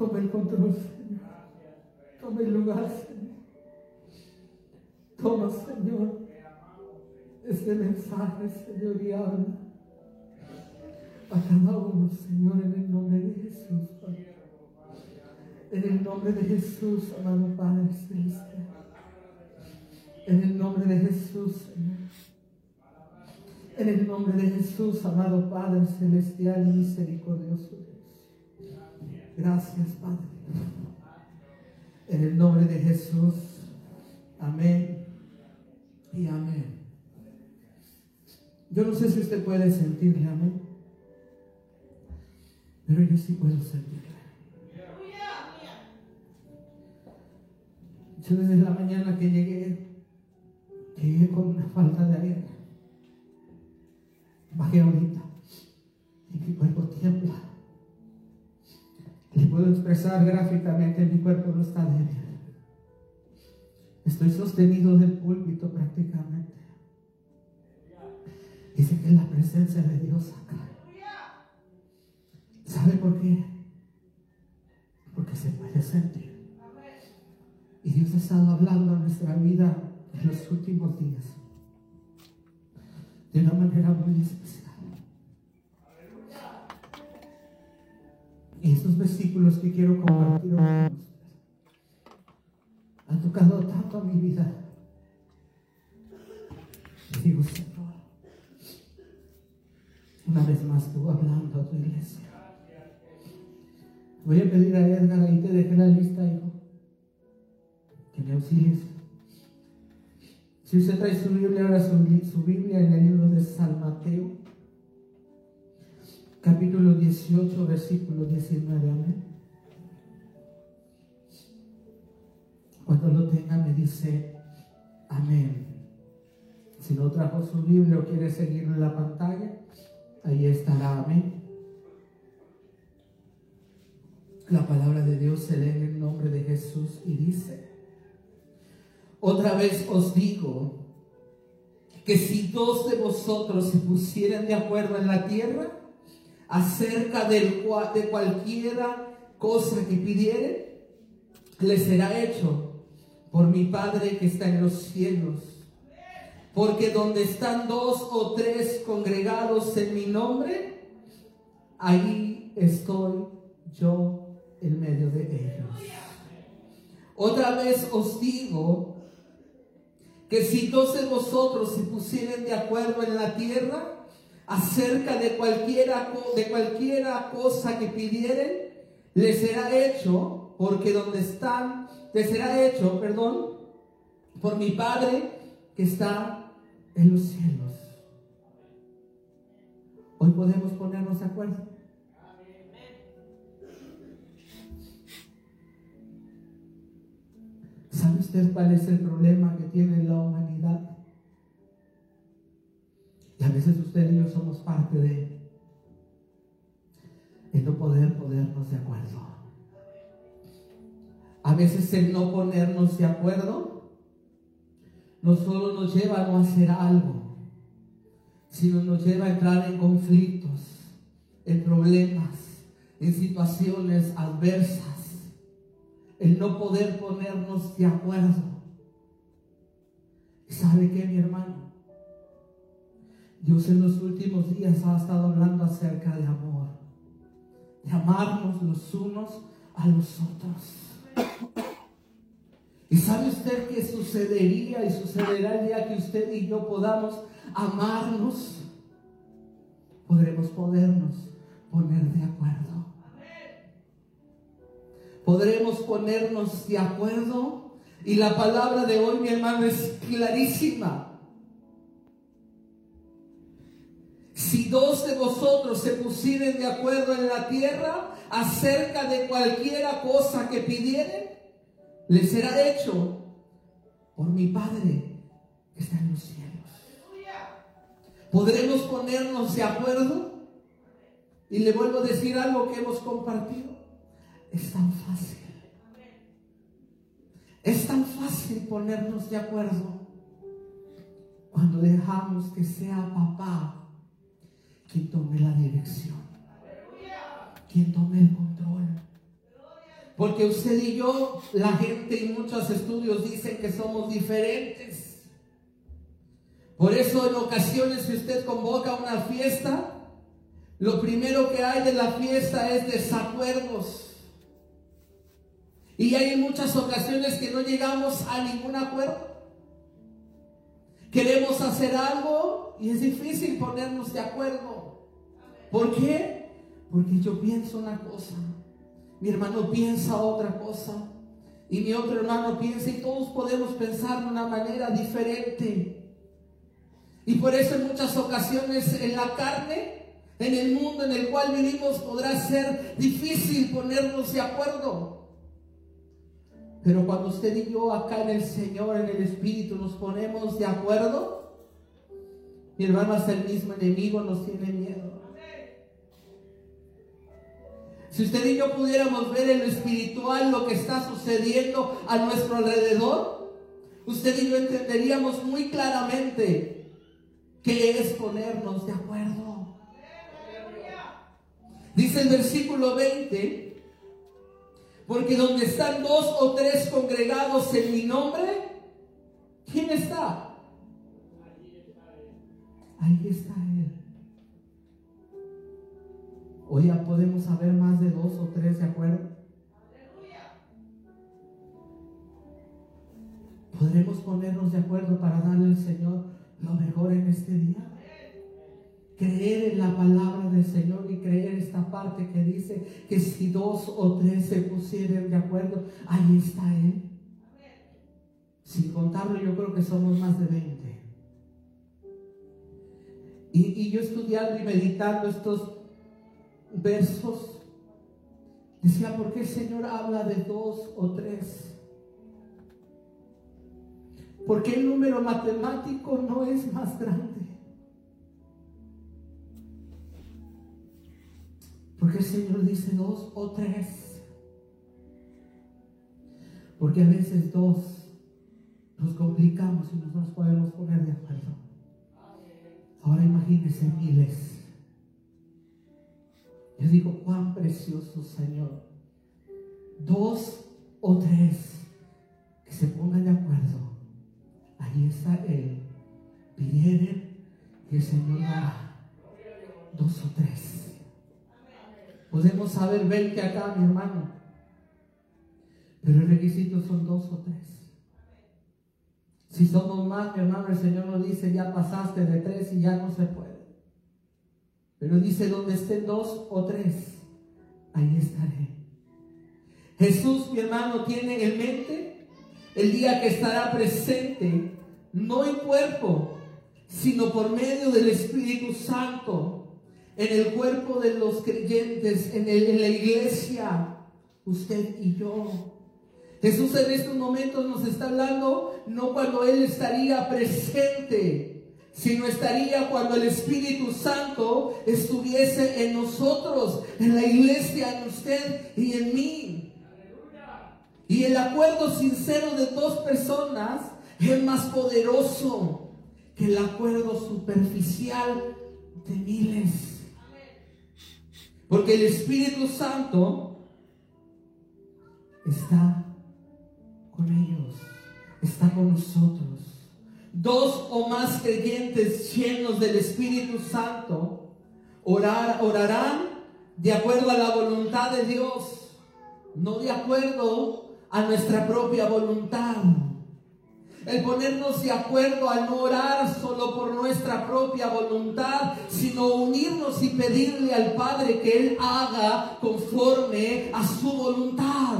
Toma el control, Señor. Toma el lugar, Señor. Toma, Señor, este mensaje, Señor, y habla a cada uno, Señor, en el nombre de Jesús, Padre. En el nombre de Jesús, amado Padre Celestial. En el nombre de Jesús, Señor. En el nombre de Jesús, amado Padre Celestial y misericordioso Dios. Gracias, Padre. En el nombre de Jesús. Amén y amén. Yo no sé si usted puede sentirle, amén. Pero yo sí puedo sentirle. Yo desde la mañana que llegué, llegué con una falta de aire. Bajé ahorita y mi cuerpo tiembla. Le puedo expresar gráficamente, mi cuerpo no está débil. Estoy sostenido del púlpito prácticamente. Dice que la presencia de Dios acá. ¿Sabe por qué? Porque se puede sentir. Y Dios ha estado hablando a nuestra vida en los últimos días. De una manera muy especial. Y estos versículos que quiero compartir ustedes han tocado tanto a mi vida. Digo, Señor, una vez más tú hablando a tu iglesia. Voy a pedir a Edgar, ahí te dejé la lista, hijo, que me auxilies. Si usted trae su Biblia, ahora su, Biblia en el libro de San capítulo 18, versículo 19, amén. Cuando lo tenga me dice, amén. Si no trajo su Biblia o quiere seguirlo en la pantalla, ahí estará, amén. La palabra de Dios se lee en el nombre de Jesús y dice, otra vez os digo que si dos de vosotros se pusieran de acuerdo en la tierra acerca del, de cualquiera cosa que pidieren, les será hecho por mi Padre que está en los cielos. Porque donde están dos o tres congregados en mi nombre, ahí estoy yo en medio de ellos. Otra vez os digo que si dos de vosotros se pusieren de acuerdo en la tierra acerca de cualquiera, de cualquiera cosa que pidieren, les será hecho, porque donde están, les será hecho, perdón, por mi Padre que está en los cielos. Hoy podemos ponernos de acuerdo. ¿Sabe usted cuál es el problema que tiene la veces usted y yo somos parte de el no poder ponernos de acuerdo. A veces el no ponernos de acuerdo no solo nos lleva a no hacer algo, sino nos lleva a entrar en conflictos, en problemas, en situaciones adversas el no poder ponernos de acuerdo. ¿Sabe qué, mi hermano? Dios en los últimos días ha estado hablando acerca de amor, de amarnos los unos a los otros. ¿Y sabe usted qué sucedería y sucederá el día que usted y yo podamos amarnos? Podremos podernos poner de acuerdo podremos ponernos de acuerdo. Y la palabra de hoy, mi hermano, es clarísima. Dos de vosotros se pusieren de acuerdo en la tierra acerca de cualquiera cosa que pidieren, les será hecho por mi Padre que está en los cielos. ¿Podremos ponernos de acuerdo? Y le vuelvo a decir algo que hemos compartido. Es tan fácil. Es tan fácil ponernos de acuerdo cuando dejamos que sea papá quien tome la dirección, quien tome el control, Porque usted y yo, la gente en muchos estudios dicen que somos diferentes. Por eso en ocasiones si usted convoca una fiesta, lo primero que hay de la fiesta es desacuerdos. Y hay muchas ocasiones que no llegamos a ningún acuerdo. Queremos hacer algo y es difícil ponernos de acuerdo. ¿Por qué? Porque yo pienso una cosa, mi hermano piensa otra cosa y mi otro hermano piensa y todos podemos pensar de una manera diferente. Y por eso en muchas ocasiones en la carne, en el mundo en el cual vivimos, podrá ser difícil ponernos de acuerdo. Pero cuando usted y yo acá en el Señor, en el Espíritu, nos ponemos de acuerdo, mi hermano, hasta el mismo enemigo nos tiene miedo. Si usted y yo pudiéramos ver en lo espiritual lo que está sucediendo a nuestro alrededor, usted y yo entenderíamos muy claramente qué es ponernos de acuerdo. Dice el versículo 20, porque donde están dos o tres congregados en mi nombre, ¿quién está? Ahí está Él. Hoy ya podemos saber más de dos o tres, ¿de acuerdo? Podremos ponernos de acuerdo para darle al Señor lo mejor en este día creer en la palabra del Señor y creer esta parte que dice que si dos o tres se pusieran de acuerdo, ahí está Él. Sin contarlo, yo creo que somos más de 20. Y, y yo estudiando y meditando estos versos, decía, ¿por qué el Señor habla de dos o tres? Porque el número matemático no es más grande. Porque el Señor dice dos o tres. Porque a veces dos nos complicamos y no nos podemos poner de acuerdo. Ahora imagínense miles. Yo digo, cuán precioso Señor. Dos o tres que se pongan de acuerdo. Ahí está Él. Pidieron que el Señor dará. Dos o tres. Podemos saber 20 acá, mi hermano. Pero el requisito son dos o tres. Si somos más, mi hermano, el Señor nos dice, ya pasaste de tres y ya no se puede. Pero dice, donde estén dos o tres, ahí estaré. Jesús, mi hermano, tiene en mente el día que estará presente, no en cuerpo, sino por medio del Espíritu Santo en el cuerpo de los creyentes, en, la iglesia, usted y yo. Jesús en estos momentos nos está hablando no cuando Él estaría presente, sino estaría cuando el Espíritu Santo estuviese en nosotros, en la iglesia, en usted y en mí. Y el acuerdo sincero de dos personas es más poderoso que el acuerdo superficial de miles. Porque el Espíritu Santo está con ellos, está con nosotros. Dos o más creyentes llenos del Espíritu Santo orar, orarán de acuerdo a la voluntad de Dios, no de acuerdo a nuestra propia voluntad el ponernos de acuerdo a no orar solo por nuestra propia voluntad, sino unirnos y pedirle al Padre que Él haga conforme a su voluntad.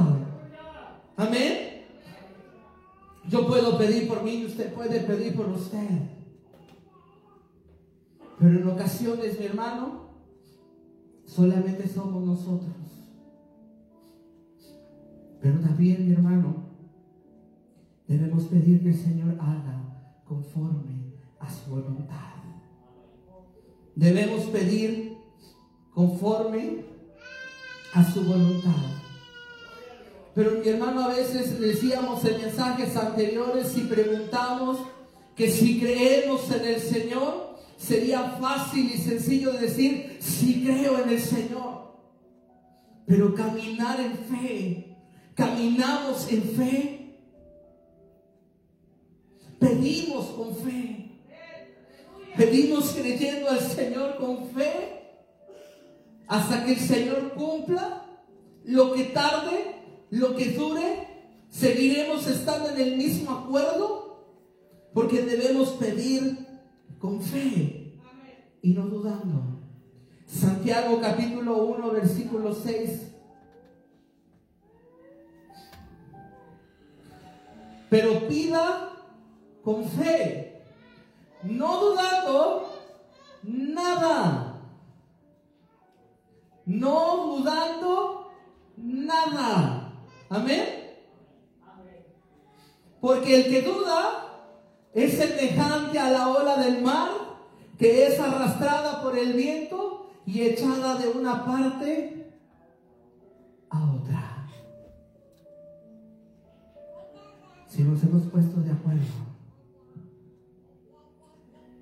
Amén. Yo puedo pedir por mí y usted puede pedir por usted. Pero en ocasiones, mi hermano, solamente somos nosotros. Pero también, mi hermano, Debemos pedir que el Señor haga conforme a su voluntad. Debemos pedir conforme a su voluntad. Pero mi hermano, a veces decíamos en mensajes anteriores y preguntamos que si creemos en el Señor, sería fácil y sencillo decir, si creo en el Señor. Pero caminar en fe caminamos en fe, pedimos con fe, pedimos creyendo al Señor con fe, hasta que el Señor cumpla lo que tarde, lo que dure, seguiremos estando en el mismo acuerdo, porque debemos pedir con fe y no dudando. Santiago capítulo 1, versículo 6. Pero pida con fe, no dudando nada. No dudando nada. Amén. Porque el que duda es semejante a la ola del mar que es arrastrada por el viento y echada de una parte a otra. Si nos hemos puesto de acuerdo,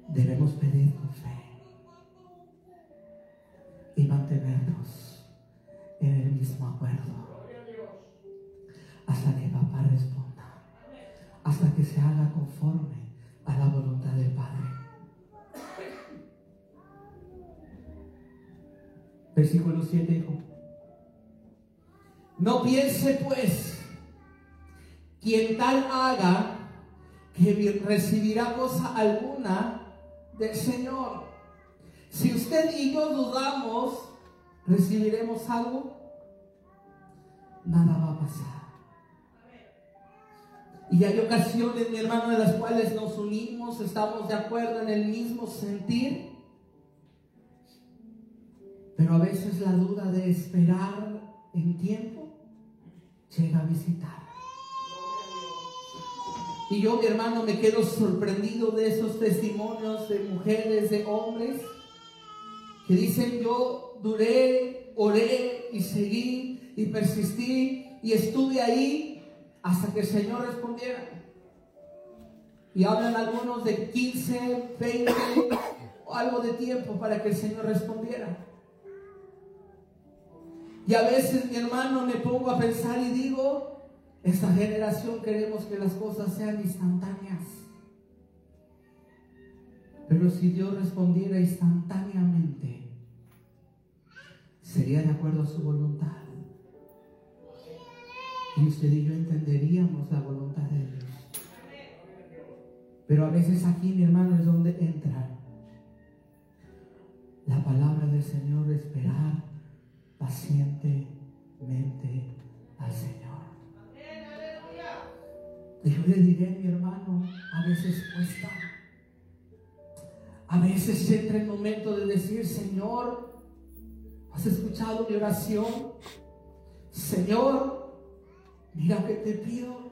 debemos pedir con fe y mantenernos en el mismo acuerdo que se haga conforme a la voluntad del Padre. Versículo 7 dijo, no piense pues quien tal haga que recibirá cosa alguna del Señor. Si usted y yo dudamos, ¿recibiremos algo? Nada va a pasar. Y hay ocasiones, mi hermano, en las cuales nos unimos, estamos de acuerdo en el mismo sentir, pero a veces la duda de esperar en tiempo llega a visitar. Y yo, mi hermano, me quedo sorprendido de esos testimonios de mujeres, de hombres, que dicen, yo duré, oré y seguí y persistí y estuve ahí hasta que el Señor respondiera. Y hablan algunos de 15, 20 o algo de tiempo para que el Señor respondiera. Y a veces, mi hermano, me pongo a pensar y digo, esta generación queremos que las cosas sean instantáneas. Pero si Dios respondiera instantáneamente, sería de acuerdo a su voluntad. Y usted y yo entenderíamos la voluntad de Dios. Pero a veces aquí, mi hermano, es donde entra la palabra del Señor, esperar pacientemente al Señor. Y yo le diré, mi hermano, a veces cuesta. A veces entra el momento de decir, Señor, ¿has escuchado mi oración? Señor, mira que te pido.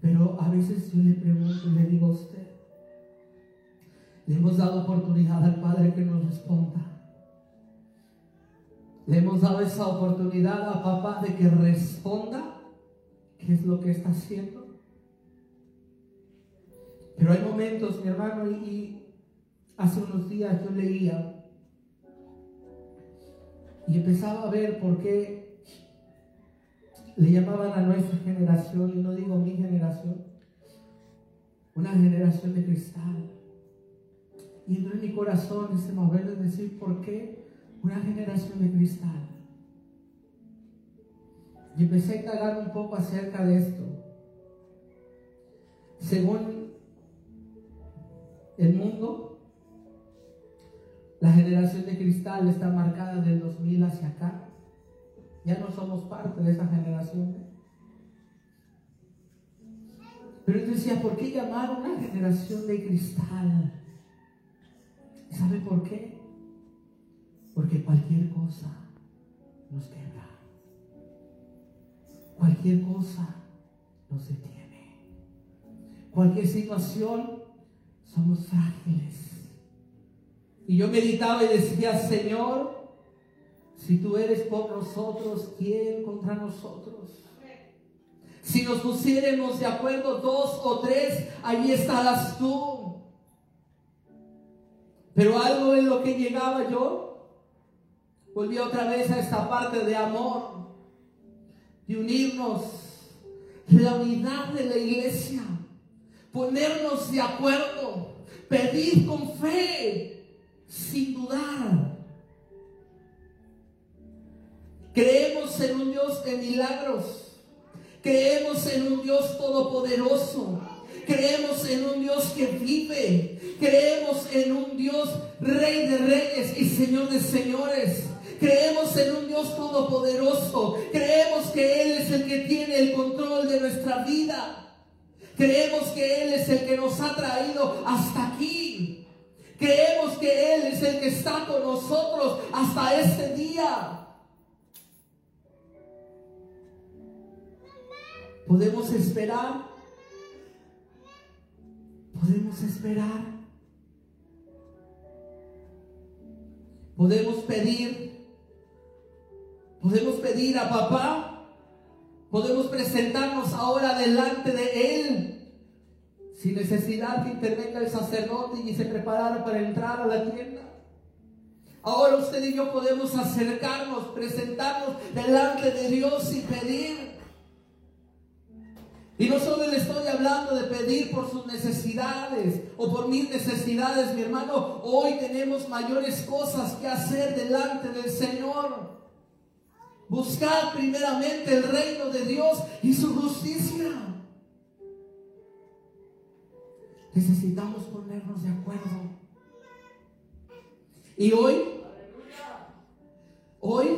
Pero a veces yo le pregunto y le digo a usted, le hemos dado oportunidad al Padre que nos responda. Le hemos dado esa oportunidad a papá de que responda qué es lo que está haciendo. Pero hay momentos, mi hermano, y, hace unos días yo leía y empezaba a ver por qué le llamaban a nuestra generación, y no digo mi generación, una generación de cristal. Y entró en mi corazón ese mover de decir, ¿por qué una generación de cristal? Y empecé a indagar un poco acerca de esto. Según el mundo, la generación de cristal está marcada del 2000 hacia acá. Ya no somos parte de esa generación. Pero él decía, ¿por qué llamar una generación de cristal? ¿Sabe por qué? Porque cualquier cosa nos quebra. Cualquier cosa nos detiene. Cualquier situación somos frágiles. Y yo meditaba y decía, Señor, si tú eres por nosotros, ¿quién contra nosotros? Si nos pusiéramos de acuerdo dos o tres, allí estarás tú. Pero algo en lo que llegaba yo, volví otra vez a esta parte de amor. de unirnos, la unidad de la iglesia, ponernos de acuerdo, pedir con fe, sin dudar. Creemos en un Dios de milagros, creemos en un Dios todopoderoso, creemos en un Dios que vive, creemos en un Dios rey de reyes y señor de señores. Creemos en un Dios todopoderoso. Creemos que Él es el que tiene el control de nuestra vida. Creemos que Él es el que nos ha traído hasta aquí. Creemos que Él es el que está con nosotros hasta este día. Podemos esperar. Podemos esperar. Podemos pedir Podemos pedir a papá, podemos presentarnos ahora delante de Él, sin necesidad que intervenga el sacerdote y se preparara para entrar a la tienda. Ahora usted y yo podemos acercarnos, presentarnos delante de Dios y pedir. Y no solo le estoy hablando de pedir por sus necesidades o por mis necesidades, mi hermano. Hoy tenemos mayores cosas que hacer delante del Señor. Buscar primeramente el reino de Dios y su justicia. Necesitamos ponernos de acuerdo. Y hoy, hoy,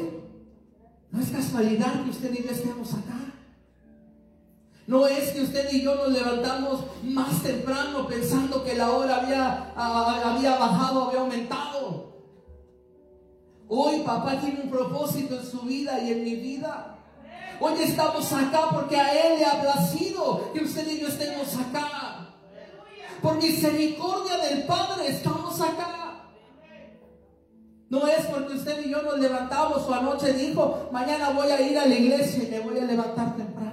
no es casualidad que usted y yo estemos acá. No es que usted y yo nos levantamos más temprano pensando que la hora había, había bajado, había aumentado. Hoy papá tiene un propósito en su vida y en mi vida. Hoy estamos acá porque a Él le ha placido que usted y yo estemos acá. Por misericordia del Padre estamos acá. No es porque usted y yo nos levantamos o anoche dijo, mañana voy a ir a la iglesia y me voy a levantar temprano.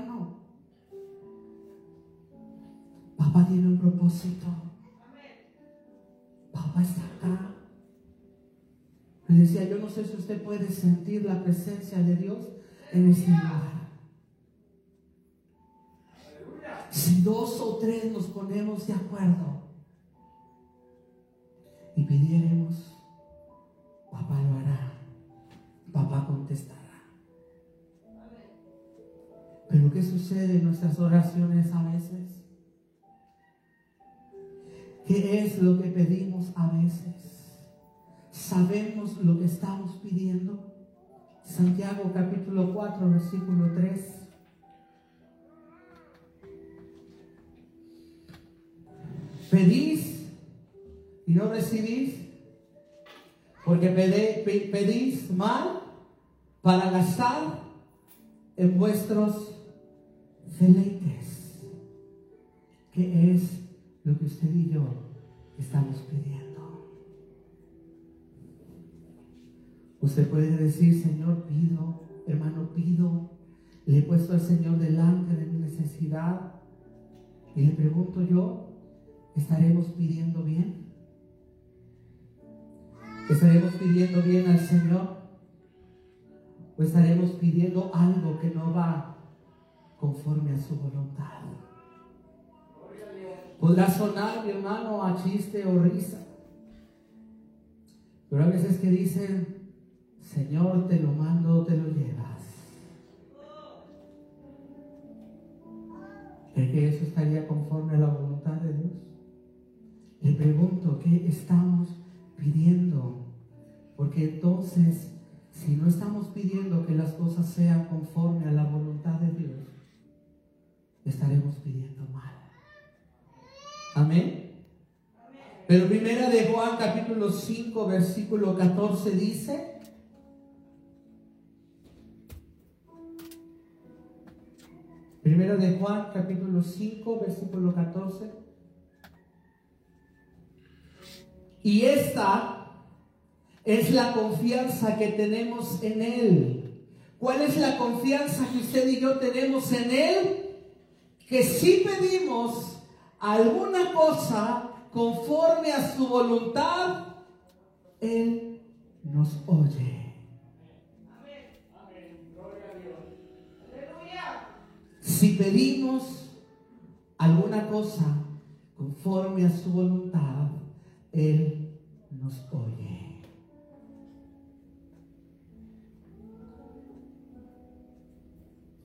Papá tiene un propósito. Papá está acá. Le decía, yo no sé si usted puede sentir la presencia de Dios en este lugar. Si dos o tres nos ponemos de acuerdo y pidiéramos, papá lo hará, papá contestará. Pero ¿qué sucede en nuestras oraciones a veces? ¿Qué es lo que pedimos a veces? sabemos lo que estamos pidiendo. Santiago capítulo 4, versículo 3. Pedís y no recibís, porque pedís mal para gastar en vuestros deleites, que es lo que usted y yo estamos pidiendo. Usted puede decir, Señor, pido, hermano, pido. Le he puesto al Señor delante de mi necesidad. Y le pregunto yo, ¿estaremos pidiendo bien? ¿Estaremos pidiendo bien al Señor? ¿O estaremos pidiendo algo que no va conforme a su voluntad? Podrá sonar, mi hermano, a chiste o risa. Pero a veces que dicen, Señor, te lo mando, te lo llevas. ¿Cree que eso estaría conforme a la voluntad de Dios? Le pregunto, ¿qué estamos pidiendo? Porque entonces, si no estamos pidiendo que las cosas sean conforme a la voluntad de Dios, estaremos pidiendo mal. Amén. Pero primera de Juan capítulo 5 versículo 14 dice, Primero de Juan, capítulo 5, versículo 14. Y esta es la confianza que tenemos en Él. ¿Cuál es la confianza que usted y yo tenemos en Él? Que si pedimos alguna cosa conforme a su voluntad, Él nos oye. si pedimos alguna cosa conforme a su voluntad, Él nos oye.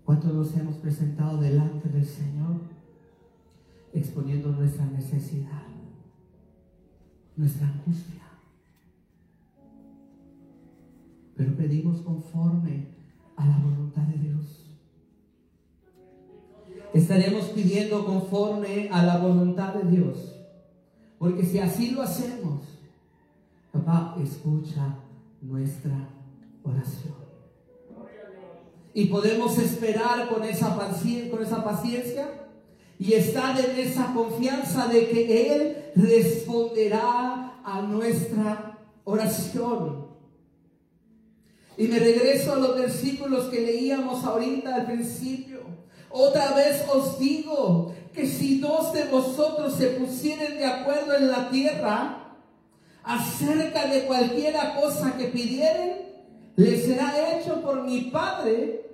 ¿Cuántos nos hemos presentado delante del Señor exponiendo nuestra necesidad, nuestra angustia? Pero pedimos conforme a la voluntad de Dios. Estaremos pidiendo conforme a la voluntad de Dios. Porque si así lo hacemos, papá escucha nuestra oración. Y podemos esperar con esa, paciencia, con esa paciencia y estar en esa confianza de que Él responderá a nuestra oración. Y me regreso a los versículos que leíamos ahorita al principio. Otra vez os digo que si dos de vosotros se pusieren de acuerdo en la tierra acerca de cualquiera cosa que pidieren, les será hecho por mi Padre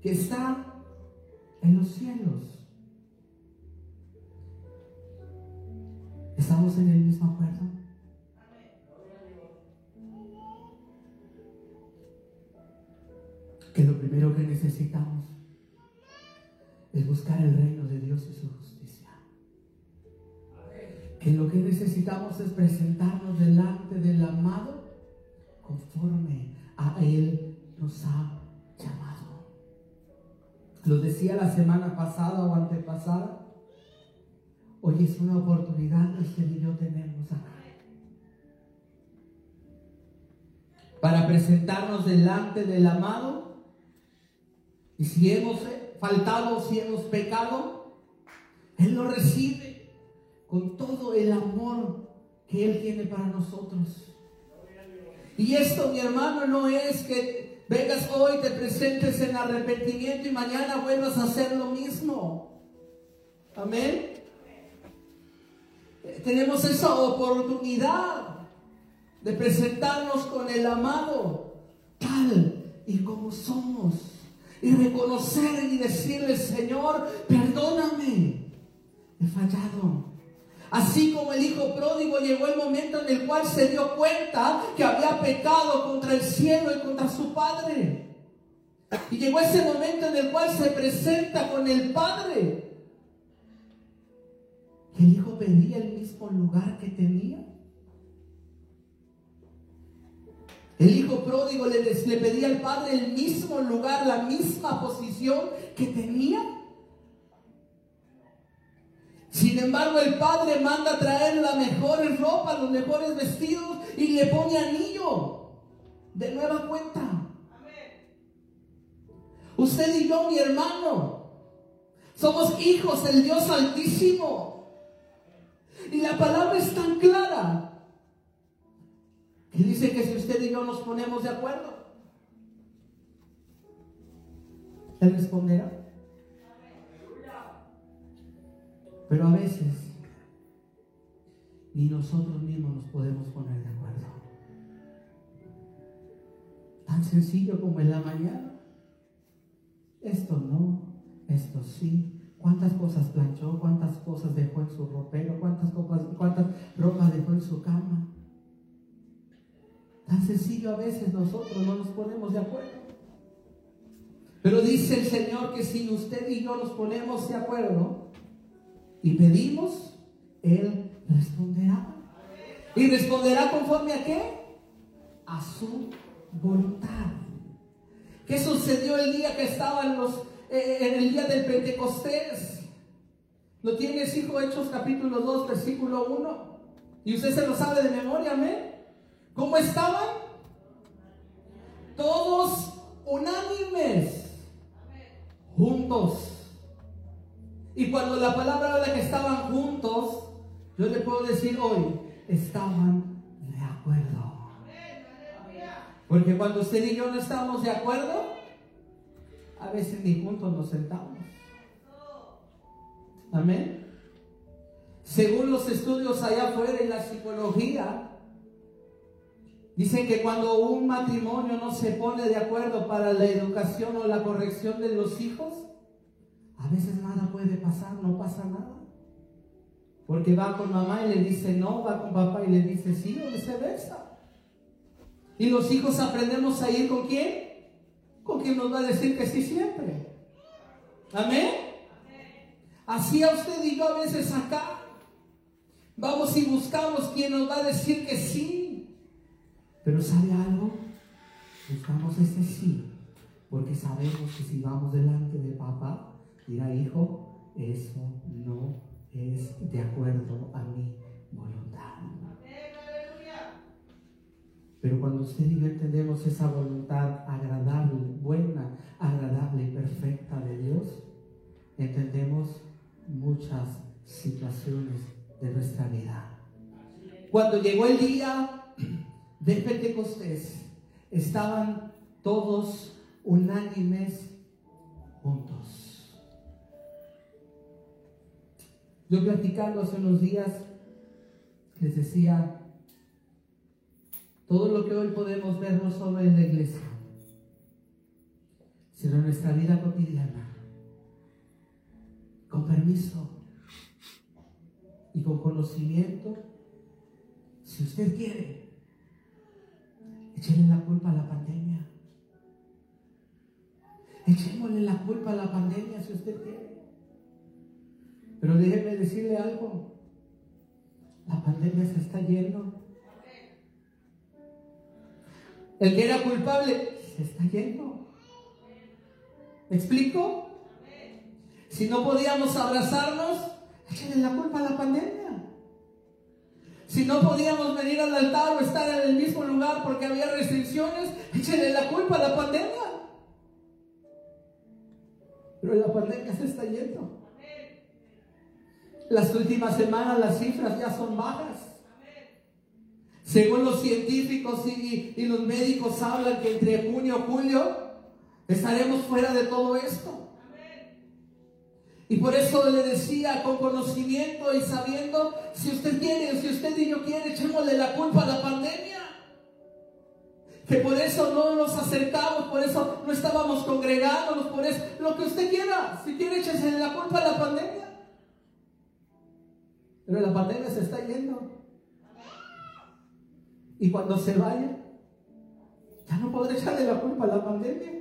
que está en los cielos. ¿Estamos en el mismo acuerdo? Que lo primero que necesitamos es buscar el reino de Dios y su justicia. Que lo que necesitamos es presentarnos delante del amado conforme a Él nos ha llamado. Lo decía la semana pasada o antepasada. Hoy es una oportunidad que usted y yo tenemos acá. Para presentarnos delante del amado. Y si hemos faltado, si hemos pecado, Él lo recibe con todo el amor que Él tiene para nosotros. Y esto, mi hermano, no es que vengas hoy, te presentes en arrepentimiento y mañana vuelvas a hacer lo mismo. Amén. Tenemos esa oportunidad de presentarnos con el amado tal y como somos y reconocer y decirle, Señor, perdóname, he fallado. Así como el hijo pródigo llegó el momento en el cual se dio cuenta que había pecado contra el cielo y contra su padre. Y llegó ese momento en el cual se presenta con el padre. El hijo pedía el mismo lugar que tenía. El hijo pródigo le, le pedía al padre el mismo lugar, la misma posición que tenía. Sin embargo, el padre manda traer la mejor ropa, los mejores vestidos y le pone anillo de nueva cuenta. Usted y yo, mi hermano, somos hijos del Dios Altísimo. Y la palabra es tan clara y dice que si usted y yo nos ponemos de acuerdo, Él responderá. Pero a veces ni nosotros mismos nos podemos poner de acuerdo. Tan sencillo como en la mañana. Esto no, esto sí. ¿Cuántas cosas planchó? ¿Cuántas cosas dejó en su ropero? ¿Cuántas, copas, cuántas ropas dejó en su cama? Tan sencillo a veces nosotros no nos ponemos de acuerdo. Pero dice el Señor que si usted y yo nos ponemos de acuerdo y pedimos, Él responderá. ¿Y responderá conforme a qué? A su voluntad. ¿Qué sucedió el día que estaban los, en el día del Pentecostés? ¿Lo tienes, hijo? Hechos capítulo 2, versículo 1. Y usted se lo sabe de memoria, amén. ¿Cómo estaban? Todos unánimes, juntos. Y cuando la palabra habla que estaban juntos, yo le puedo decir hoy, estaban de acuerdo. Porque cuando usted y yo no estamos de acuerdo, a veces ni juntos nos sentamos. Amén. Según los estudios allá afuera en la psicología, Dicen que cuando un matrimonio no se pone de acuerdo para la educación o la corrección de los hijos, a veces nada puede pasar, no pasa nada. Porque va con mamá y le dice no, va con papá y le dice sí, o viceversa. Y los hijos aprendemos a ir con quién? Con quien nos va a decir que sí siempre. Amén. Así a usted y yo a veces acá vamos y buscamos quien nos va a decir que sí. Pero ¿sabe algo? Buscamos ese sí, porque sabemos que si vamos delante de papá, dirá hijo, eso no es de acuerdo a mi voluntad. Pero cuando usted y yo entendemos esa voluntad agradable, buena, agradable y perfecta de Dios, entendemos muchas situaciones de nuestra vida. Cuando llegó el día de Pentecostés, estaban todos unánimes juntos. Yo platicando hace unos días, les decía, todo lo que hoy podemos ver no solo en la iglesia, sino en nuestra vida cotidiana, con permiso y con conocimiento, si usted quiere, Échele la culpa a la pandemia. Echémosle la culpa a la pandemia si usted quiere. Pero déjeme decirle algo. La pandemia se está yendo. El que era culpable se está yendo. ¿Me explico? Si no podíamos abrazarnos, échenle la culpa a la pandemia. Si no podíamos venir al altar o estar en el mismo lugar porque había restricciones, échenle la culpa a la pandemia. Pero la pandemia se está yendo. Las últimas semanas las cifras ya son bajas. Según los científicos y, los médicos hablan que entre junio y julio estaremos fuera de todo esto. Y por eso le decía con conocimiento y sabiendo, si usted quiere, si usted y yo quiere, echémosle la culpa a la pandemia. Que por eso no nos acercamos, por eso no estábamos congregándonos, por eso, lo que usted quiera, si quiere, échese la culpa a la pandemia. Pero la pandemia se está yendo. Y cuando se vaya, ya no podré echarle la culpa a la pandemia.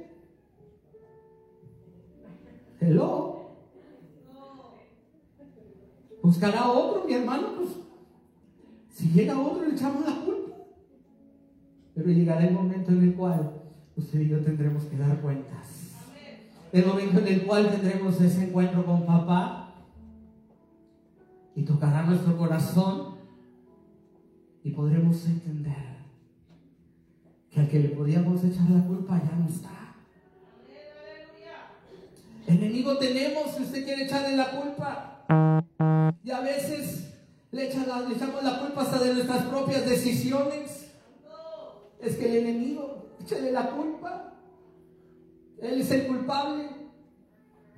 Hello. Buscará otro, mi hermano, pues si llega otro le echamos la culpa. Pero llegará el momento en el cual usted y yo tendremos que dar cuentas. El momento en el cual tendremos ese encuentro con papá y tocará nuestro corazón y podremos entender que al que le podíamos echar la culpa ya no está. Enemigo tenemos si usted quiere echarle la culpa. Y a veces le, echamos la culpa hasta de nuestras propias decisiones. Es que el enemigo, échale la culpa. Él es el culpable.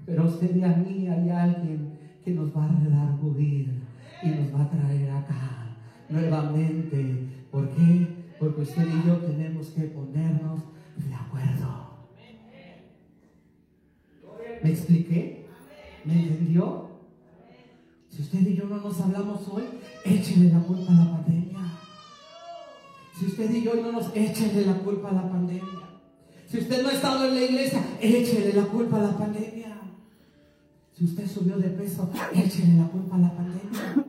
Pero usted y a mí hay alguien que nos va a redarguir y nos va a traer acá nuevamente. ¿Por qué? Porque usted y yo tenemos que ponernos de acuerdo. ¿Me expliqué? ¿Me entendió? Si usted y yo no nos hablamos hoy, échele la culpa a la pandemia. Si usted y yo no nos échele la culpa a la pandemia. Si usted no ha estado en la iglesia, échele la culpa a la pandemia. Si usted subió de peso, échele la culpa a la pandemia.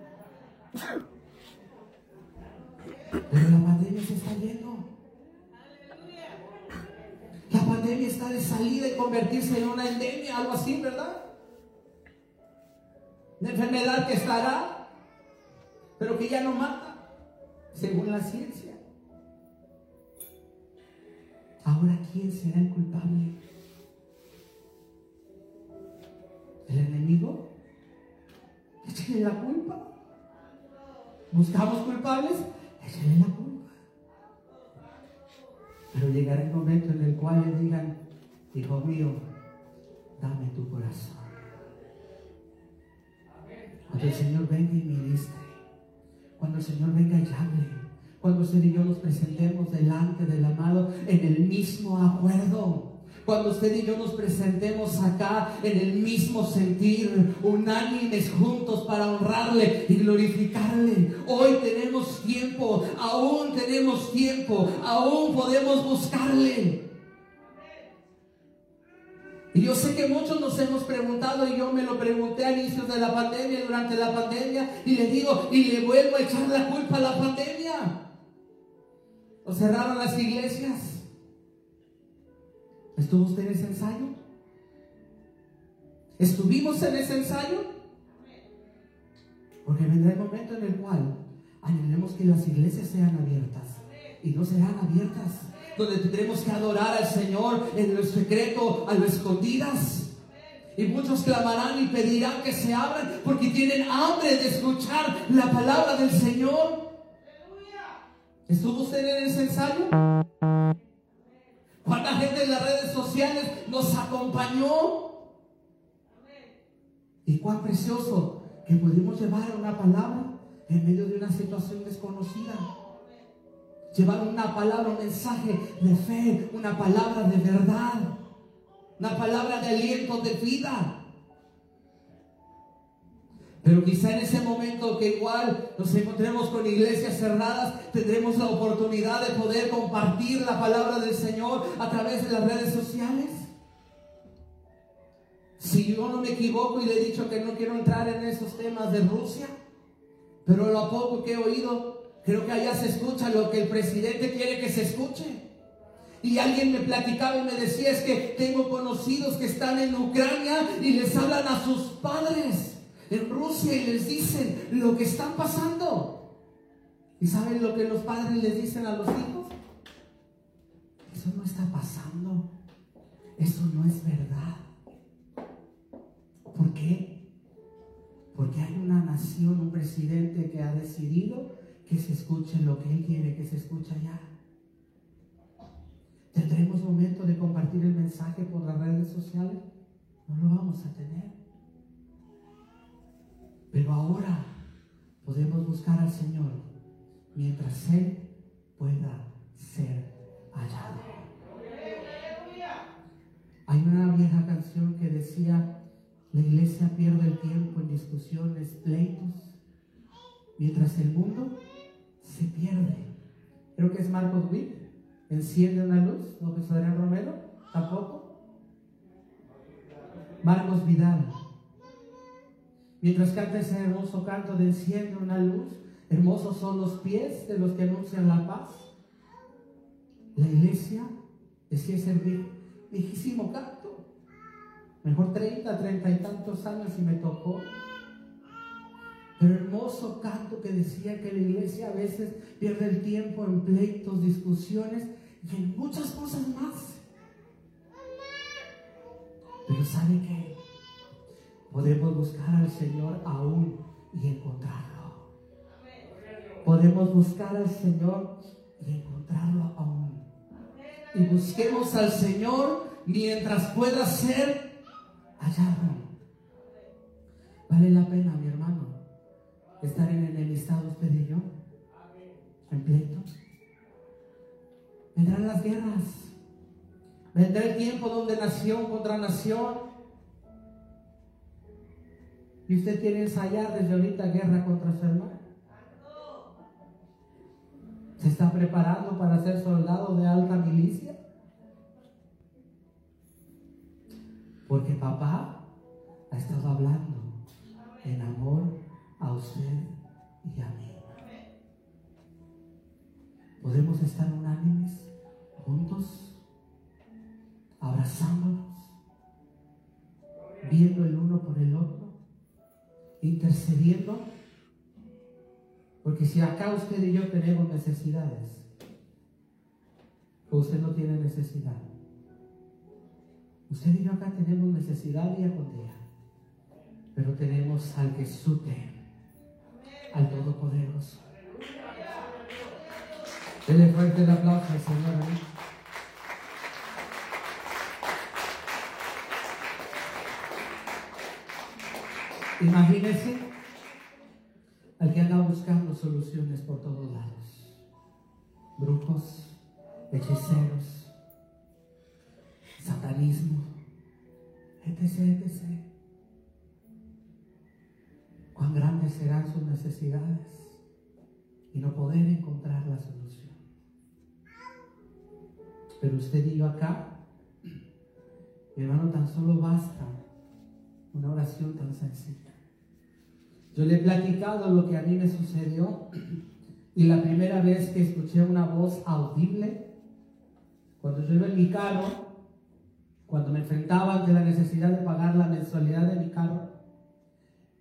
Pero la pandemia se está yendo. La pandemia está de salida y convertirse en una endemia, algo así, ¿verdad? Una enfermedad que estará, pero que ya no mata, según la ciencia. Ahora, ¿quién será el culpable? ¿El enemigo? Échale la culpa. ¿Buscamos culpables? Échale la culpa. Pero llegará el momento en el cual le digan, hijo mío, dame tu corazón. Cuando el Señor venga y ministre, cuando el Señor venga y hable, cuando usted y yo nos presentemos delante del amado en el mismo acuerdo, cuando usted y yo nos presentemos acá en el mismo sentir, unánimes juntos para honrarle y glorificarle. Hoy tenemos tiempo, aún tenemos tiempo, aún podemos buscarle. Y yo sé que muchos nos hemos preguntado, y yo me lo pregunté a inicios de la pandemia, durante la pandemia, y le digo, y le vuelvo a echar la culpa a la pandemia. ¿O cerraron las iglesias? ¿Estuvo usted en ese ensayo? ¿Estuvimos en ese ensayo? Porque vendrá el momento en el cual anhelemos que las iglesias sean abiertas y no serán abiertas, donde tendremos que adorar al Señor en lo secreto, a lo escondidas. Y muchos clamarán y pedirán que se abran porque tienen hambre de escuchar la palabra del Señor. ¿Estuvo usted en ese ensayo? ¿Cuánta gente en las redes sociales nos acompañó? Y cuán precioso que pudimos llevar una palabra en medio de una situación desconocida. Llevar una palabra, un mensaje de fe, una palabra de verdad, una palabra de aliento, de vida. Pero quizá en ese momento que igual nos encontremos con iglesias cerradas, tendremos la oportunidad de poder compartir la palabra del Señor a través de las redes sociales. Si yo no me equivoco y le he dicho que no quiero entrar en esos temas de Rusia, pero lo poco que he oído, creo que allá se escucha lo que el presidente quiere que se escuche. Y alguien me platicaba y me decía, es que tengo conocidos que están en Ucrania y les hablan a sus padres en Rusia y les dicen lo que están pasando. ¿Y saben lo que los padres les dicen a los hijos? Eso no está pasando. Eso no es verdad. ¿Por qué? Porque hay una nación, un presidente que ha decidido que se escuche lo que él quiere que se escuche allá. ¿Tendremos momento de compartir el mensaje por las redes sociales? No lo vamos a tener. Pero ahora podemos buscar al Señor mientras Él pueda ser hallado. Hay una vieja canción que decía, la iglesia pierde el tiempo en discusiones, pleitos, mientras el mundo se pierde. Creo que es Marcos Witt, enciende una luz, no Adrián Romero, tampoco. Marcos Vidal, Mientras canta ese hermoso canto de enciende una luz, hermosos son los pies de los que anuncian la paz. La iglesia decía ese viejísimo canto. Mejor 30, 30 y tantos años y me tocó. Pero hermoso canto que decía que la iglesia a veces pierde el tiempo en pleitos, discusiones y en muchas cosas más. Pero ¿sabe qué? Podemos buscar al Señor aún y encontrarlo. Podemos buscar al Señor y encontrarlo aún. Y busquemos al Señor mientras pueda ser hallado. Vale la pena, mi hermano, estar en enemistad usted y yo, en pleito. Vendrán las guerras. Vendrá el tiempo donde nación contra nación y usted quiere ensayar desde ahorita guerra contra su hermano. ¿Se está preparando para ser soldado de alta milicia? Porque papá ha estado hablando en amor a usted y a mí. Podemos estar unánimes, juntos, abrazándonos, viendo el uno por el otro intercediendo. Porque si acá usted y yo tenemos necesidades, usted no tiene necesidad. Usted y yo acá tenemos necesidad día con día. Pero tenemos al que sute, al Todopoderoso. Dele fuerte el aplauso al Señor. Imagínense al que anda buscando soluciones por todos lados. Brujos, hechiceros, satanistas etc, etc. Cuán grandes serán sus necesidades y no poder encontrar la solución. Pero usted y yo acá, mi hermano, tan solo basta una oración tan sencilla. Yo le he platicado lo que a mí me sucedió y la primera vez que escuché una voz audible, cuando yo iba en mi carro, cuando me enfrentaba ante la necesidad de pagar la mensualidad de mi carro,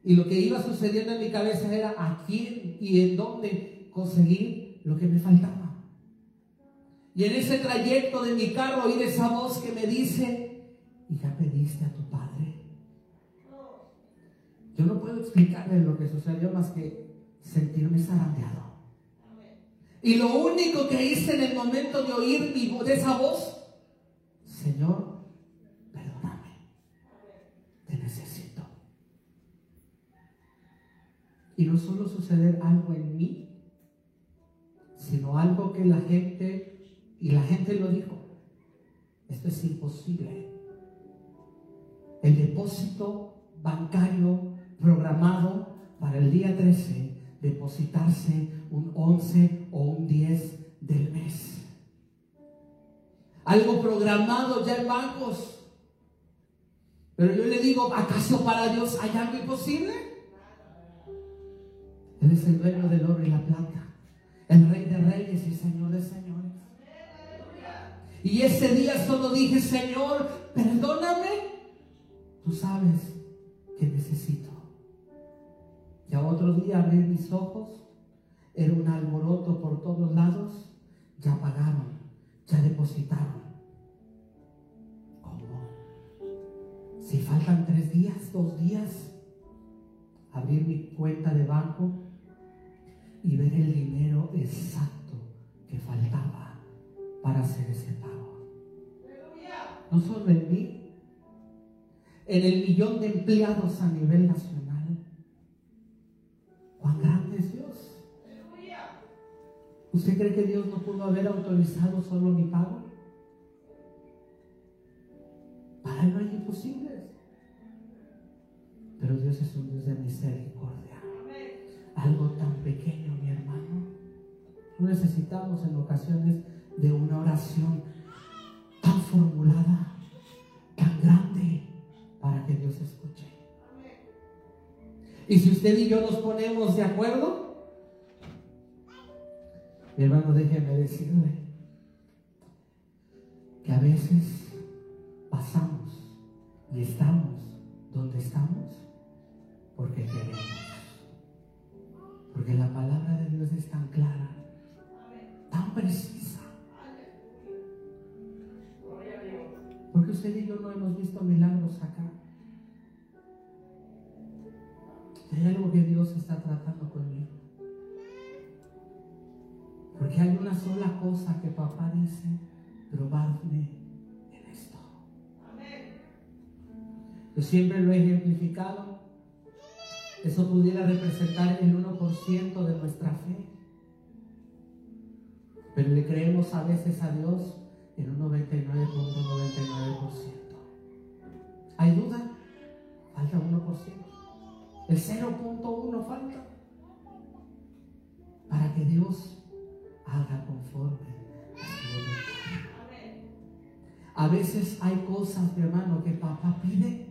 y lo que iba sucediendo en mi cabeza era a quién y en dónde conseguir lo que me faltaba. Y en ese trayecto de mi carro oír esa voz que me dice, ¿y ya pediste a tu? Yo no puedo explicarle lo que sucedió más que sentirme zarandeado. Y lo único que hice en el momento de oír de esa voz, Señor, perdóname, te necesito. Y no solo suceder algo en mí, sino algo que la gente, y la gente lo dijo, esto es imposible. El depósito bancario programado para el día 13 depositarse un 11 o un 10 del mes. Algo programado ya en bancos. Pero yo le digo, ¿acaso para Dios hay algo imposible? Él es el dueño del oro y la plata, el rey de reyes y señor de señores. Y ese día solo dije, Señor, perdóname. Tú sabes Y a otro día abrí mis ojos era un alboroto por todos lados, ya pagaron, ya depositaron. ¿Cómo? Si faltan tres días, dos días, abrir mi cuenta de banco y ver el dinero exacto que faltaba para hacer ese pago. No solo en mí, en el millón de empleados a nivel nacional ¿Usted cree que Dios no pudo haber autorizado solo mi pago? Para Él no hay imposibles. Pero Dios es un Dios de misericordia. Algo tan pequeño, mi hermano. No necesitamos en ocasiones de una oración tan formulada, tan grande, para que Dios escuche. Y si usted y yo nos ponemos de acuerdo, mi hermano, déjeme decirle que a veces pasamos y estamos donde estamos porque queremos. Porque la palabra de Dios es tan clara, tan precisa. Porque usted y yo no hemos visto milagros acá. Hay algo que Dios está tratando conmigo. Porque hay una sola cosa que papá dice, probadme en esto. Yo siempre lo he ejemplificado. Eso pudiera representar el 1% de nuestra fe. Pero le creemos a veces a Dios en un 99.99%. ¿Hay duda? Falta 1%. El 0.1 falta. Para que Dios haga conforme a A veces hay cosas, mi hermano, que papá pide.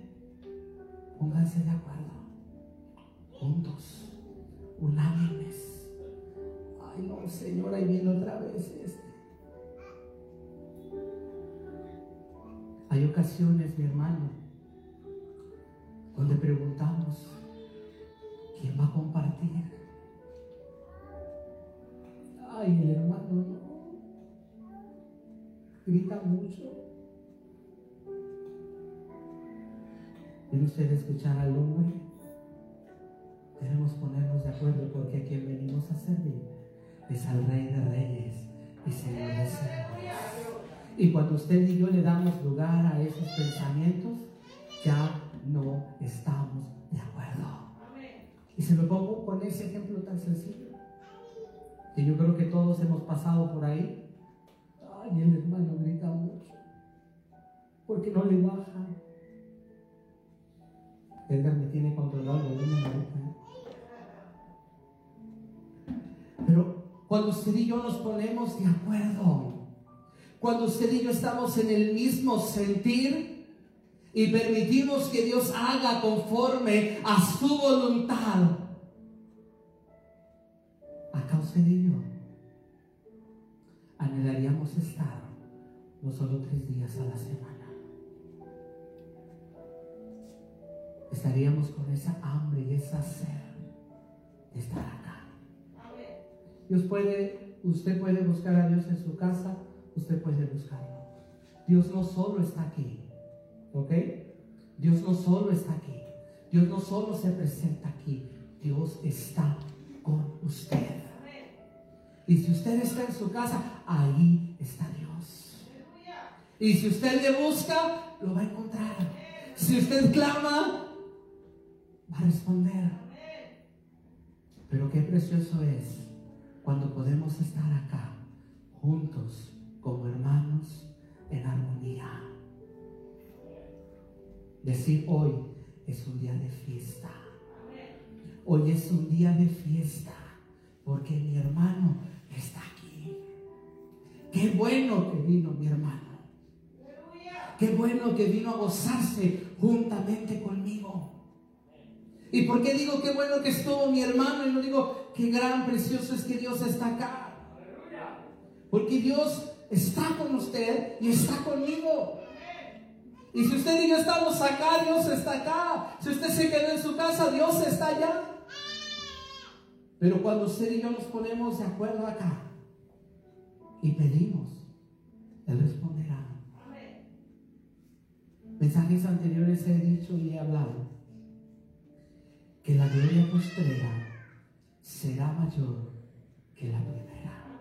Pónganse de acuerdo. Juntos. Unánimes. Ay, no, Señor, ahí viene otra vez este. Hay ocasiones, mi hermano, donde preguntamos, ¿quién va a compartir? Ay, el hermano no. Grita mucho. ¿Quiere usted escuchar al hombre? Debemos ponernos de acuerdo porque a quien venimos a servir es al Rey de Reyes y Señor de Señores. Y cuando usted y yo le damos lugar a esos pensamientos, ya no estamos. Y se lo pongo con ese ejemplo tan sencillo que yo creo que todos hemos pasado por ahí. Ay, el hermano grita mucho, porque no le baja. Edgar me tiene controlado. Pero cuando usted y yo nos ponemos de acuerdo, cuando usted y yo estamos en el mismo sentir y permitimos que Dios haga conforme a su voluntad, acá usted y yo anhelaríamos estar no solo tres días a la semana. Estaríamos con esa hambre y esa sed de estar acá. Dios puede, usted puede buscar a Dios en su casa, usted puede buscarlo. Dios no solo está aquí, ¿ok? Dios no solo está aquí. Dios no solo se presenta aquí, Dios está con usted. Y si usted está en su casa, ahí está Dios. Y si usted le busca, lo va a encontrar. Si usted clama, va a responder. Pero qué precioso es cuando podemos estar acá, juntos, como hermanos, en armonía. Decir hoy es un día de fiesta. Hoy es un día de fiesta porque mi hermano está aquí. Qué bueno que vino mi hermano. Qué bueno que vino a gozarse juntamente conmigo. ¿Y por qué digo qué bueno que estuvo mi hermano? Y no digo qué gran precioso es que Dios está acá. Porque Dios está con usted y está conmigo. Y si usted y yo estamos acá, Dios está acá. Si usted se quedó en su casa, Dios está allá. Pero cuando usted y yo nos ponemos de acuerdo acá y pedimos, Él responderá. Mensajes anteriores he dicho y he hablado que la gloria postrera será mayor que la primera.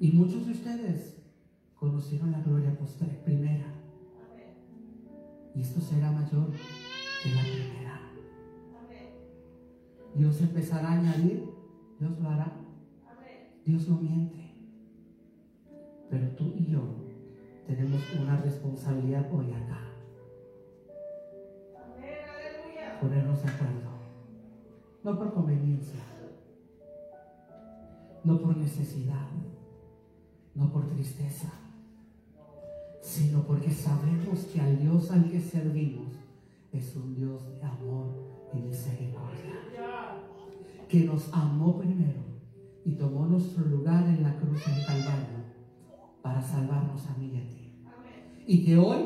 Y muchos de ustedes conocieron la gloria postrera primera. Y esto será mayor que la primera. Dios empezará a añadir, Dios lo hará. Dios no miente. Pero tú y yo tenemos una responsabilidad hoy acá. Ponernos de acuerdo. No por conveniencia. No por necesidad. No por tristeza. Sino porque sabemos que al Dios al que servimos es un Dios de amor y misericordia. Que nos amó primero y tomó nuestro lugar en la cruz del Calvario para salvarnos a mí y a ti. Y que hoy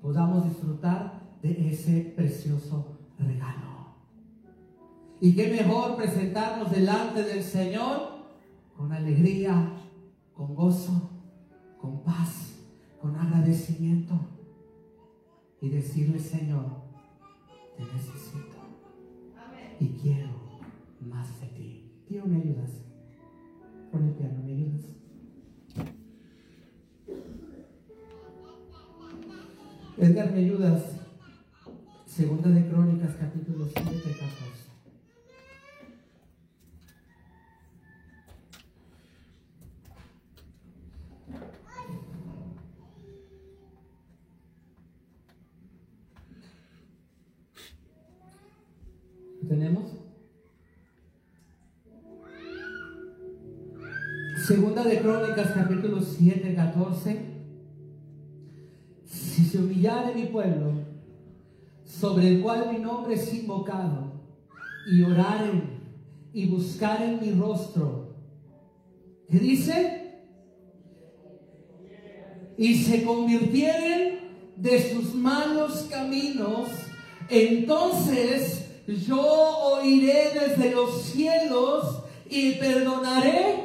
podamos disfrutar de ese precioso regalo. Y qué mejor presentarnos delante del Señor con alegría, con gozo, con paz, con agradecimiento y decirle, Señor, te necesito y quiero más de ti. Tío, ¿me ayudas? Con el piano, ¿me ayudas? Edgar, ¿me ayudas? Segunda de Crónicas, capítulo 7, 14. ¿Tenemos? De Crónicas, capítulo 7, 14. Si se humillare mi pueblo, sobre el cual mi nombre es invocado, y oraren y buscaren mi rostro, ¿qué dice? Y se convirtieren de sus malos caminos, entonces yo oiré desde los cielos y perdonaré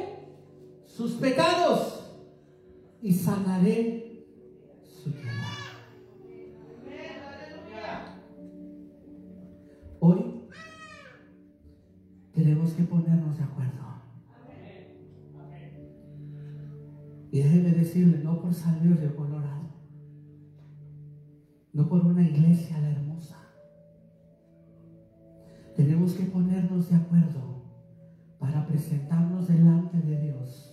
sus pecados y sanaré su tierra. Hoy tenemos que ponernos de acuerdo. Y déjeme decirle, no por San de Colorado, no por una iglesia la hermosa. Tenemos que ponernos de acuerdo para presentarnos delante de Dios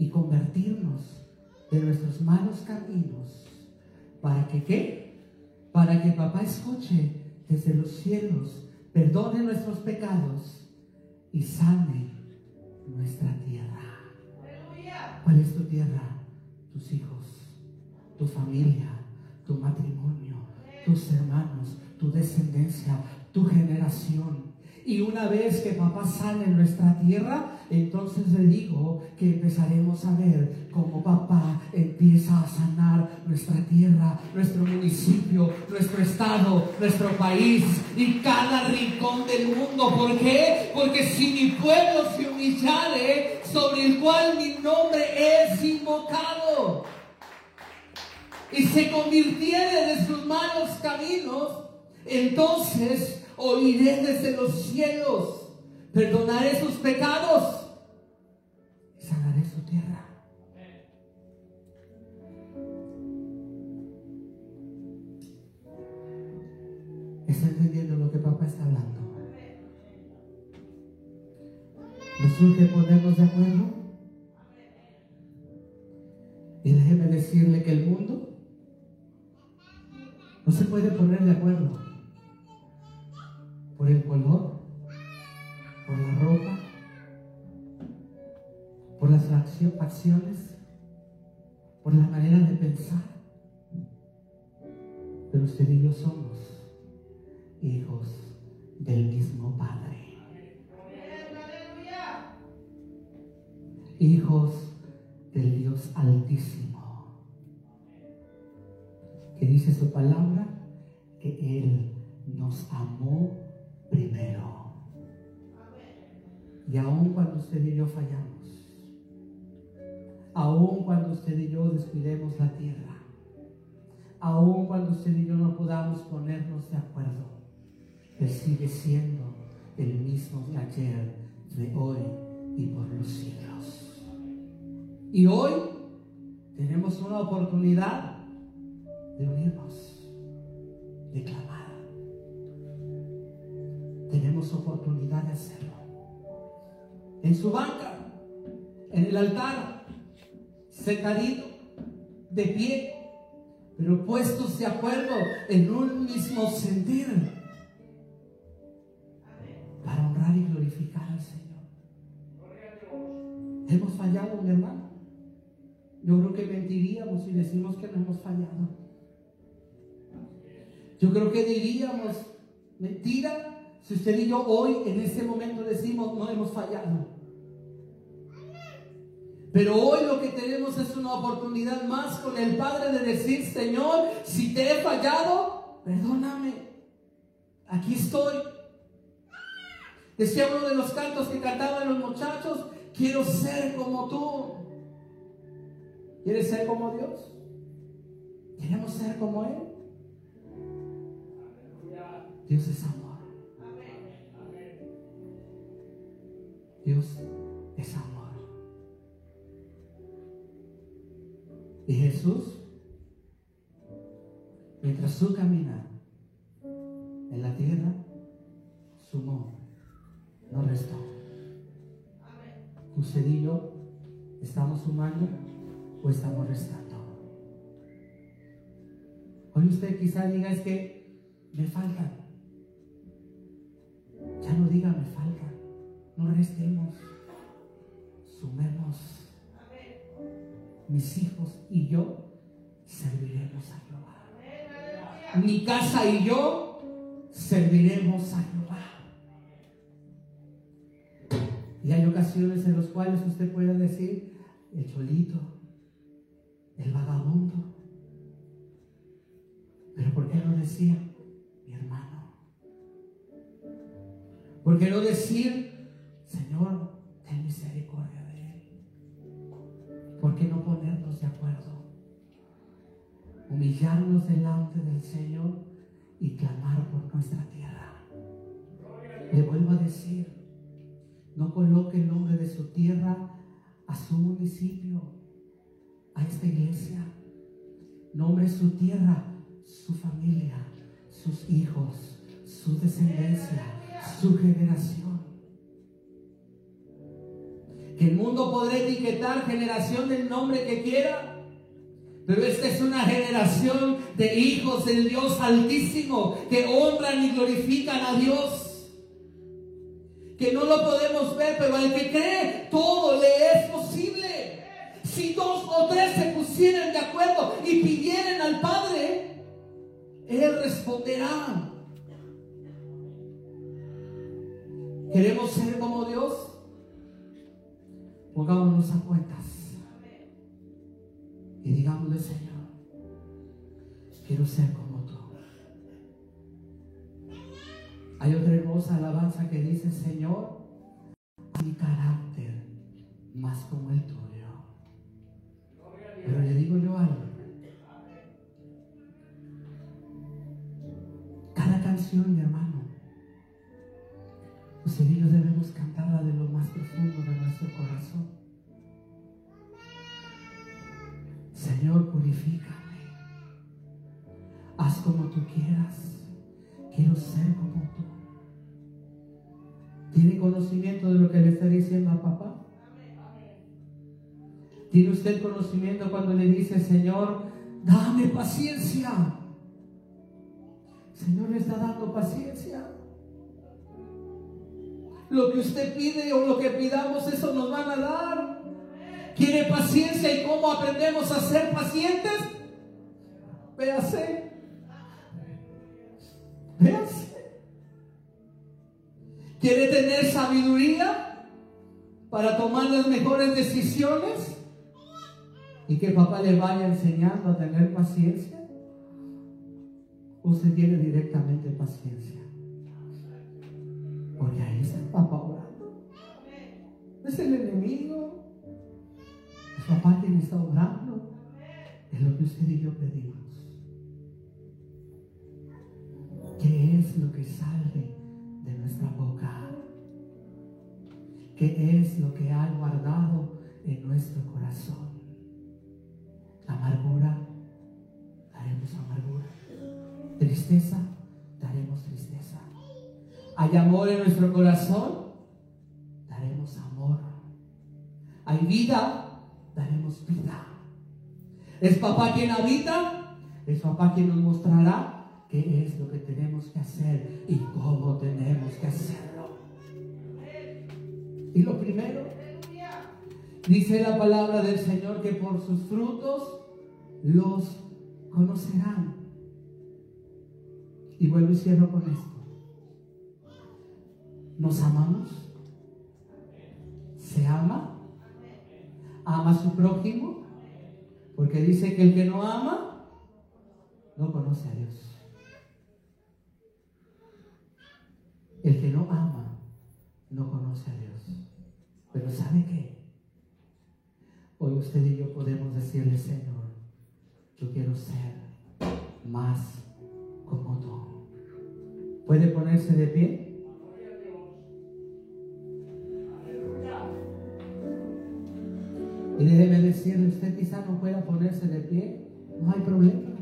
y convertirnos de nuestros malos caminos para que ¿qué? para que papá escuche desde los cielos, perdone nuestros pecados y sane nuestra tierra. ¿Cuál es tu tierra? Tus hijos, tu familia, tu matrimonio, tus hermanos, tu descendencia, tu generación. Y una vez que papá sale en nuestra tierra, entonces le digo que empezaremos a ver cómo papá empieza a sanar nuestra tierra, nuestro municipio, nuestro estado, nuestro país y cada rincón del mundo. ¿Por qué? Porque si mi pueblo se humillare, sobre el cual mi nombre es invocado, y se convirtiere de sus malos caminos, entonces oiré desde los cielos, perdonaré sus pecados y sanaré su tierra. ¿Está entendiendo lo que papá está hablando? ¿Nos urge ponernos de acuerdo? Y déjeme decirle que el mundo no se puede poner de acuerdo por el color, por la ropa, por las acciones, por la manera de pensar. Pero usted y yo somos hijos del mismo Padre. Hijos del Dios Altísimo. Que dice su palabra que Él nos amó Y aun cuando usted y yo fallamos, aun cuando usted y yo descuidemos la tierra, aun cuando usted y yo no podamos ponernos de acuerdo, Él sigue siendo el mismo de ayer, de hoy y por los siglos. Y hoy tenemos una oportunidad de unirnos, de clamar. Tenemos oportunidad de hacerlo. En su banca, en el altar, sentadito, de pie, pero puestos de acuerdo en un mismo sentir para honrar y glorificar al Señor. Hemos fallado, mi hermano. Yo creo que mentiríamos si decimos que no hemos fallado. Yo creo que diríamos mentira si usted y yo hoy en este momento decimos no hemos fallado. Pero hoy lo que tenemos es una oportunidad más con el Padre de decir, Señor, si te he fallado, perdóname. Aquí estoy. Decía uno de los cantos que cantaban los muchachos, quiero ser como tú. ¿Quieres ser como Dios? ¿Queremos ser como Él? Dios es amor. Dios es amor. Y Jesús, mientras su camina en la tierra, sumó, no restó. Usted y estamos sumando o estamos restando. Hoy usted quizá diga es que me faltan. Ya no diga me faltan. No restemos. Sumemos. Mis hijos y yo serviremos a Jehová. Mi casa y yo serviremos a Jehová. Y hay ocasiones en las cuales usted puede decir, el cholito, el vagabundo. Pero ¿por qué no decía mi hermano? ¿Por qué no decir, Humillarnos delante del Señor y clamar por nuestra tierra. Le vuelvo a decir, no coloque el nombre de su tierra a su municipio a esta iglesia. Nombre su tierra, su familia, sus hijos, su descendencia, su generación. Que el mundo podrá etiquetar generación del nombre que quiera, Pero esta es una generación de hijos del Dios Altísimo que honran y glorifican a Dios. Que no lo podemos ver, pero al que cree, todo le es posible. Si dos o tres se pusieran de acuerdo y pidieran al Padre, Él responderá. ¿Queremos ser como Dios? Pongámonos a cuentas Señor, quiero ser como tú. Hay otra hermosa alabanza que dice, Señor, mi carácter más como el tuyo. Pero le digo yo algo. Cada canción, mi hermano, y yo debemos cantarla de lo más profundo de nuestro corazón. Como tú quieras. Quiero ser como tú. ¿Tiene conocimiento de lo que le está diciendo a papá? ¿Tiene usted conocimiento cuando le dice, Señor, dame paciencia? Señor le está dando paciencia. Lo que usted pide o lo que pidamos, eso nos van a dar quiere paciencia y cómo aprendemos a ser pacientes. Véase. Véase. Quiere tener sabiduría para tomar las mejores decisiones y que papá le vaya enseñando a tener paciencia. Usted tiene directamente paciencia. Porque ahí está el papá orando. Es el enemigo papá quien está orando es lo que usted y yo pedimos. Lo que ha guardado en nuestro corazón? Amargura, daremos amargura. Tristeza, daremos tristeza. Hay amor en nuestro corazón, daremos amor. Hay vida, daremos vida. Es papá quien habita, es papá quien nos mostrará qué es lo que tenemos que hacer y cómo tenemos que hacerlo. Y lo primero, dice la palabra del Señor que por sus frutos los conocerán. Y vuelvo y cierro con esto. ¿Nos amamos? ¿Se ama? ama a su prójimo, porque dice que el que no ama no conoce a Dios. El que no ama no conoce a Dios. Pero ¿sabe qué? Hoy usted y yo podemos decirle, Señor, yo quiero ser más como tú. ¿Puede ponerse de pie? Y déjeme decirle, usted quizá no pueda ponerse de pie, no hay problema.